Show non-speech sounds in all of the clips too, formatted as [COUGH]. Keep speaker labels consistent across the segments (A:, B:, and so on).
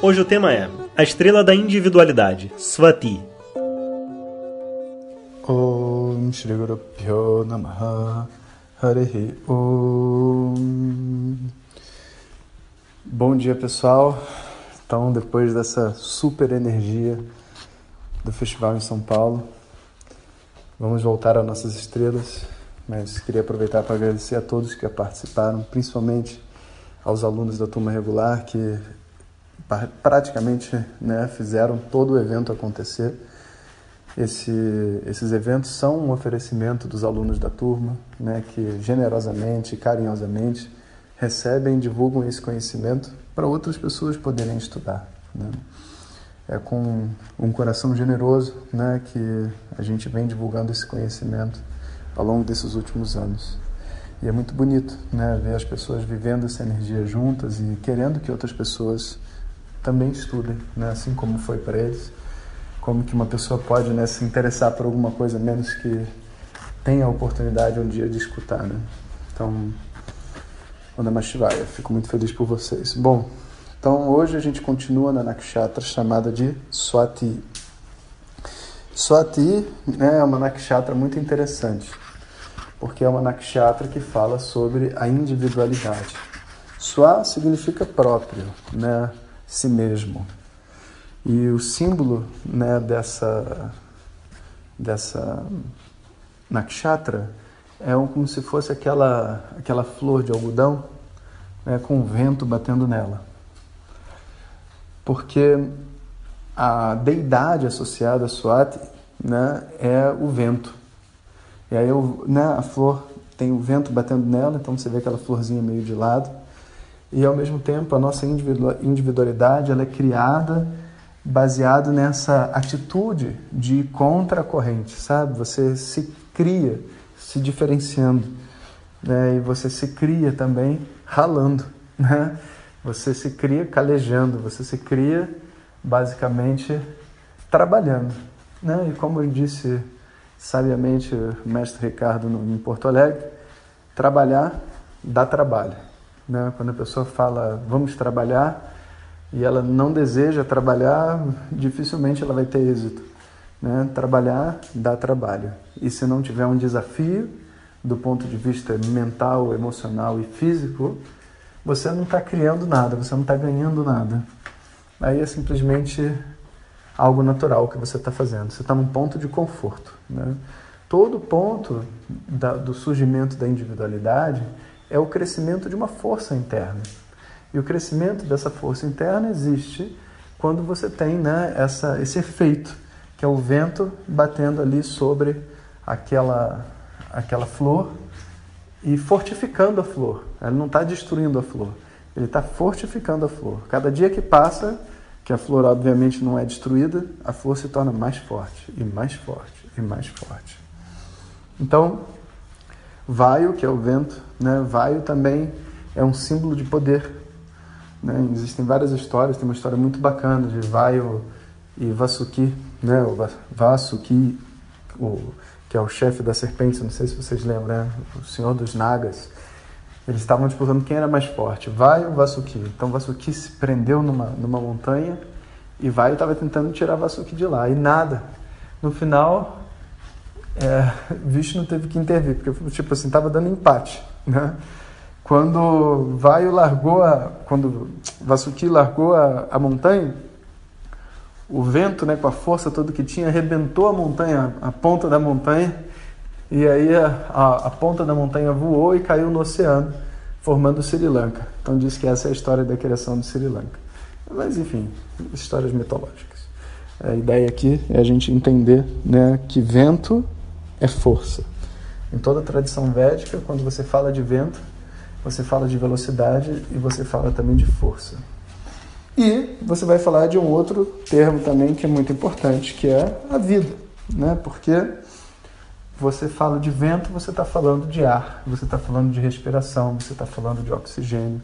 A: Hoje o tema é A Estrela da Individualidade, Swati.
B: Bom dia pessoal, então depois dessa super energia do festival em São Paulo, vamos voltar às nossas estrelas, mas queria aproveitar para agradecer a todos que participaram, principalmente aos alunos da turma regular que praticamente né, fizeram todo o evento acontecer. Esse, esses eventos são um oferecimento dos alunos da turma, né, que generosamente carinhosamente recebem e divulgam esse conhecimento para outras pessoas poderem estudar. Né. É com um coração generoso né, que a gente vem divulgando esse conhecimento ao longo desses últimos anos. E é muito bonito né, ver as pessoas vivendo essa energia juntas e querendo que outras pessoas também estudem, né? assim como foi para eles. Como que uma pessoa pode né, se interessar por alguma coisa menos que tenha a oportunidade um dia de escutar, né? Então, Onda Shivaya, fico muito feliz por vocês. Bom, então hoje a gente continua na nakshatra chamada de Swati. Swati né, é uma nakshatra muito interessante, porque é uma nakshatra que fala sobre a individualidade. Swa significa próprio, né? Si mesmo. E o símbolo né, dessa, dessa nakshatra é um, como se fosse aquela, aquela flor de algodão né, com o vento batendo nela. Porque a deidade associada a Swati né, é o vento. E aí né, a flor tem o vento batendo nela, então você vê aquela florzinha meio de lado e ao mesmo tempo a nossa individualidade ela é criada baseado nessa atitude de ir contra a corrente, sabe? Você se cria se diferenciando, né? E você se cria também ralando, [LAUGHS] né? Você se cria calejando, você se cria basicamente trabalhando, né? E como disse sabiamente o mestre Ricardo em Porto Alegre, trabalhar dá trabalho. Né? Quando a pessoa fala vamos trabalhar e ela não deseja trabalhar, dificilmente ela vai ter êxito. Né? Trabalhar dá trabalho. E se não tiver um desafio do ponto de vista mental, emocional e físico, você não está criando nada, você não está ganhando nada. Aí é simplesmente algo natural que você está fazendo. Você está num ponto de conforto. Né? Todo ponto da, do surgimento da individualidade é o crescimento de uma força interna. E o crescimento dessa força interna existe quando você tem né, essa, esse efeito, que é o vento batendo ali sobre aquela, aquela flor e fortificando a flor. Ele não está destruindo a flor, ele está fortificando a flor. Cada dia que passa, que a flor obviamente não é destruída, a flor se torna mais forte e mais forte e mais forte. Então, Vaio, que é o vento, né? Vaio também é um símbolo de poder. Né? Existem várias histórias, tem uma história muito bacana de Vaio e Vasuki, né? O Vasuki, o, que é o chefe da serpente, não sei se vocês lembram, né? o senhor dos Nagas. Eles estavam disputando quem era mais forte, Vaio ou Vasuki. Então Vasuki se prendeu numa, numa montanha e Vaio estava tentando tirar Vasuki de lá. E nada. No final, é, Vishnu teve que intervir, porque tipo assim, estava dando empate. Né? Quando Vaio largou a, quando Vasuki largou a, a montanha, o vento, né, com a força toda que tinha, arrebentou a montanha, a ponta da montanha, e aí a, a, a ponta da montanha voou e caiu no oceano, formando Sri Lanka. Então diz que essa é a história da criação de Sri Lanka. Mas enfim, histórias mitológicas. A ideia aqui é a gente entender né, que vento é força. Em toda a tradição védica, quando você fala de vento, você fala de velocidade e você fala também de força. E você vai falar de um outro termo também que é muito importante, que é a vida, né? Porque você fala de vento, você está falando de ar, você está falando de respiração, você está falando de oxigênio.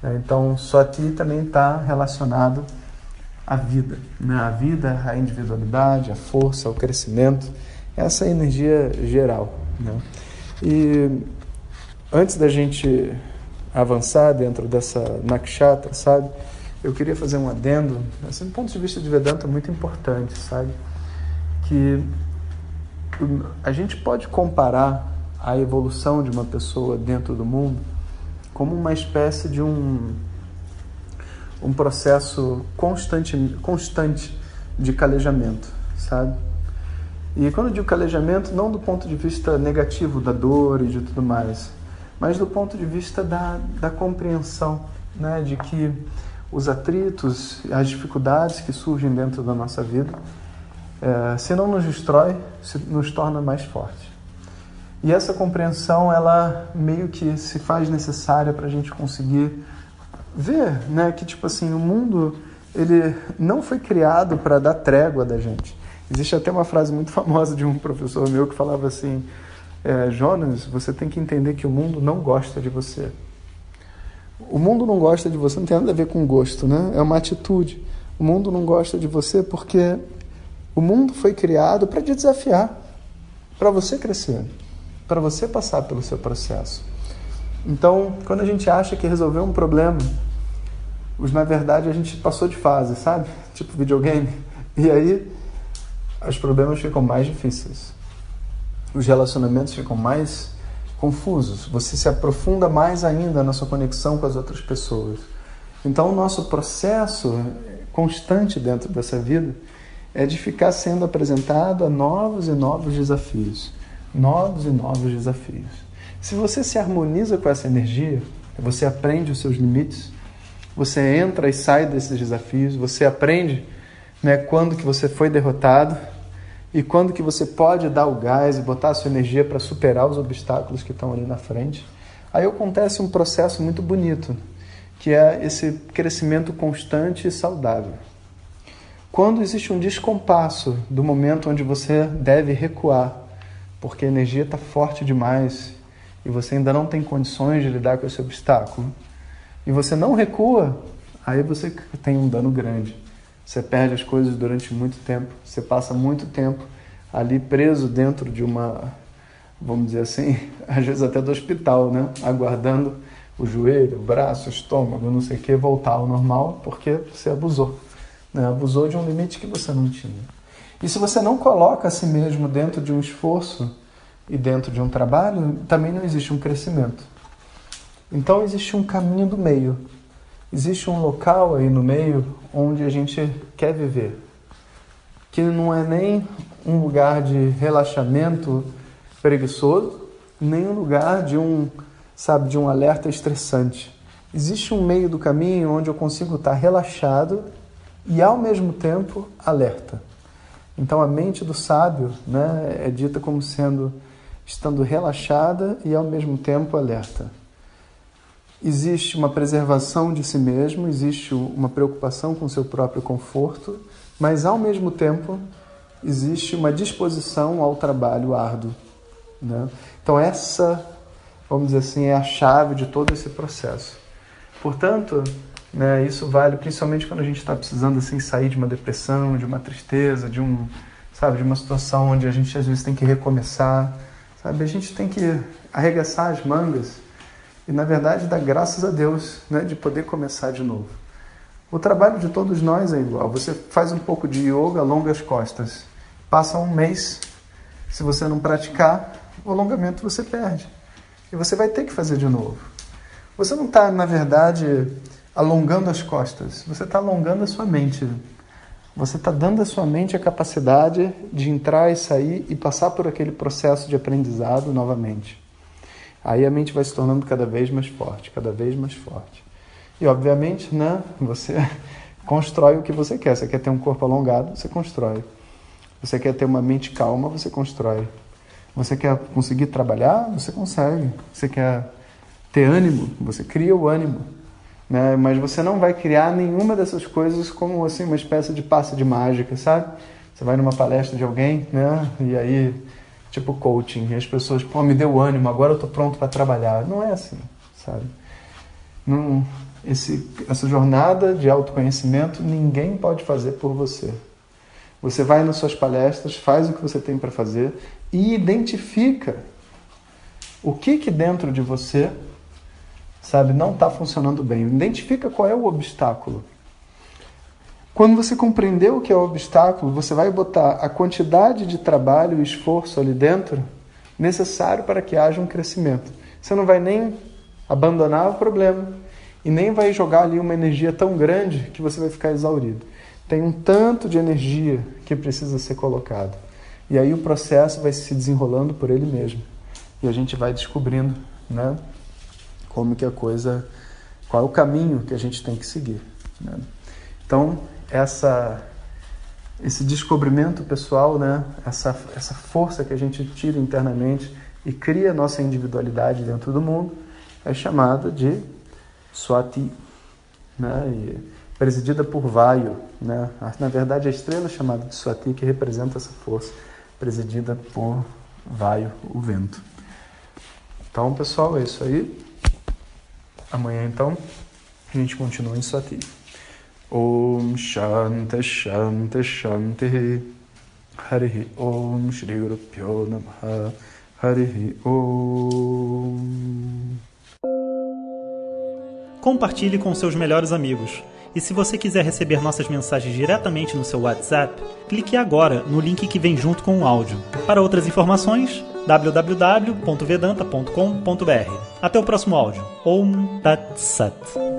B: Né? Então, só ti também está relacionado à vida, né? A vida, a individualidade, a força, o crescimento, essa energia geral, né? E antes da gente avançar dentro dessa nakshatra, sabe? Eu queria fazer um adendo, assim, do ponto de vista de Vedanta, muito importante, sabe? Que a gente pode comparar a evolução de uma pessoa dentro do mundo como uma espécie de um, um processo constante, constante de calejamento, sabe? E quando eu digo calejamento, não do ponto de vista negativo da dor e de tudo mais, mas do ponto de vista da, da compreensão, né, de que os atritos, as dificuldades que surgem dentro da nossa vida, é, se não nos destrói, se nos torna mais fortes. E essa compreensão, ela meio que se faz necessária para a gente conseguir ver, né, que tipo assim, o mundo ele não foi criado para dar trégua da gente. Existe até uma frase muito [LAUGHS] famosa de um professor meu que falava assim: é, Jonas, você tem que entender que o mundo não gosta de você. O mundo não gosta de você não tem nada a ver com gosto, né? É uma atitude. O mundo não gosta de você porque o mundo foi criado para te desafiar, para você crescer, para você passar pelo seu processo. Então, quando a gente acha que resolveu um problema, na verdade a gente passou de fase, sabe? [LAUGHS] Tipo videogame. E aí os problemas ficam mais difíceis. Os relacionamentos ficam mais confusos. Você se aprofunda mais ainda na sua conexão com as outras pessoas. Então, o nosso processo constante dentro dessa vida é de ficar sendo apresentado a novos e novos desafios. Novos e novos desafios. Se você se harmoniza com essa energia, você aprende os seus limites, você entra e sai desses desafios, você aprende né, quando que você foi derrotado, e quando que você pode dar o gás e botar a sua energia para superar os obstáculos que estão ali na frente. Aí acontece um processo muito bonito, que é esse crescimento constante e saudável. Quando existe um descompasso do momento onde você deve recuar, porque a energia está forte demais e você ainda não tem condições de lidar com esse obstáculo, e você não recua, aí você tem um dano grande. Você perde as coisas durante muito tempo, você passa muito tempo ali preso dentro de uma, vamos dizer assim, [LAUGHS] às vezes até do hospital, né? Aguardando o joelho, o braço, o estômago, não sei o que, voltar ao normal, porque você abusou. Né? Abusou de um limite que você não tinha. E se você não coloca a si mesmo dentro de um esforço e dentro de um trabalho, também não existe um crescimento. Então existe um caminho do meio. Existe um local aí no meio onde a gente quer viver, que não é nem um lugar de relaxamento preguiçoso, nem um lugar de um, sabe, de um alerta estressante. Existe um meio do caminho onde eu consigo estar relaxado e ao mesmo tempo alerta. Então a mente do sábio, né, é dita como sendo estando relaxada e ao mesmo tempo alerta existe uma preservação de si mesmo, existe uma preocupação com seu próprio conforto, mas ao mesmo tempo existe uma disposição ao trabalho árduo. Né? Então, essa, vamos dizer assim, é a chave de todo esse processo. Portanto, né, isso vale principalmente quando a gente está precisando assim, sair de uma depressão, de uma tristeza, de, um, sabe, de uma situação onde a gente às vezes tem que recomeçar. Sabe? A gente tem que arregaçar as mangas e, na verdade, dar graças a Deus né, de poder começar de novo. O trabalho de todos nós é igual. Você faz um pouco de yoga, alonga as costas. Passa um mês, se você não praticar, o alongamento você perde. E você vai ter que fazer de novo. Você não está, na verdade, alongando as costas, você está alongando a sua mente. Você está dando à sua mente a capacidade de entrar e sair e passar por aquele processo de aprendizado novamente. Aí a mente vai se tornando cada vez mais forte, cada vez mais forte. E obviamente, né, você [LAUGHS] constrói o que você quer. Você quer ter um corpo alongado, você constrói. Você quer ter uma mente calma, você constrói. Você quer conseguir trabalhar, você consegue. Você quer ter ânimo, você cria o ânimo. Né? Mas você não vai criar nenhuma dessas coisas como assim uma espécie de passe de mágica, sabe? Você vai numa palestra de alguém, né? E aí, tipo coaching, as pessoas, pô, me deu ânimo, agora eu tô pronto para trabalhar. Não é assim, sabe? Não, esse, essa jornada de autoconhecimento ninguém pode fazer por você. Você vai nas suas palestras, faz o que você tem para fazer e identifica o que que dentro de você, sabe, não está funcionando bem. Identifica qual é o obstáculo. Quando você compreender o que é o obstáculo, você vai botar a quantidade de trabalho e esforço ali dentro necessário para que haja um crescimento. Você não vai nem abandonar o problema e nem vai jogar ali uma energia tão grande que você vai ficar exaurido. Tem um tanto de energia que precisa ser colocado. E aí o processo vai se desenrolando por ele mesmo. E a gente vai descobrindo, né, como que a coisa, qual é o caminho que a gente tem que seguir. Né? Então, essa esse descobrimento pessoal, né, essa essa força que a gente tira internamente e cria nossa individualidade dentro do mundo, é chamada de Swati, né, e presidida por Vaio, né? Na verdade, a estrela chamada de Swati que representa essa força, presidida por Vaio, o vento. Então, pessoal, é isso aí. Amanhã, então, a gente continua em Swati. Om Shanti Shanti Shanti Harihi Om Shri Guru Pyo Namaha Harihi Om
A: Compartilhe com seus melhores amigos. E se você quiser receber nossas mensagens diretamente no seu WhatsApp, clique agora no link que vem junto com o áudio. Para outras informações, www.vedanta.com.br. Até o próximo áudio. Om Tat Sat.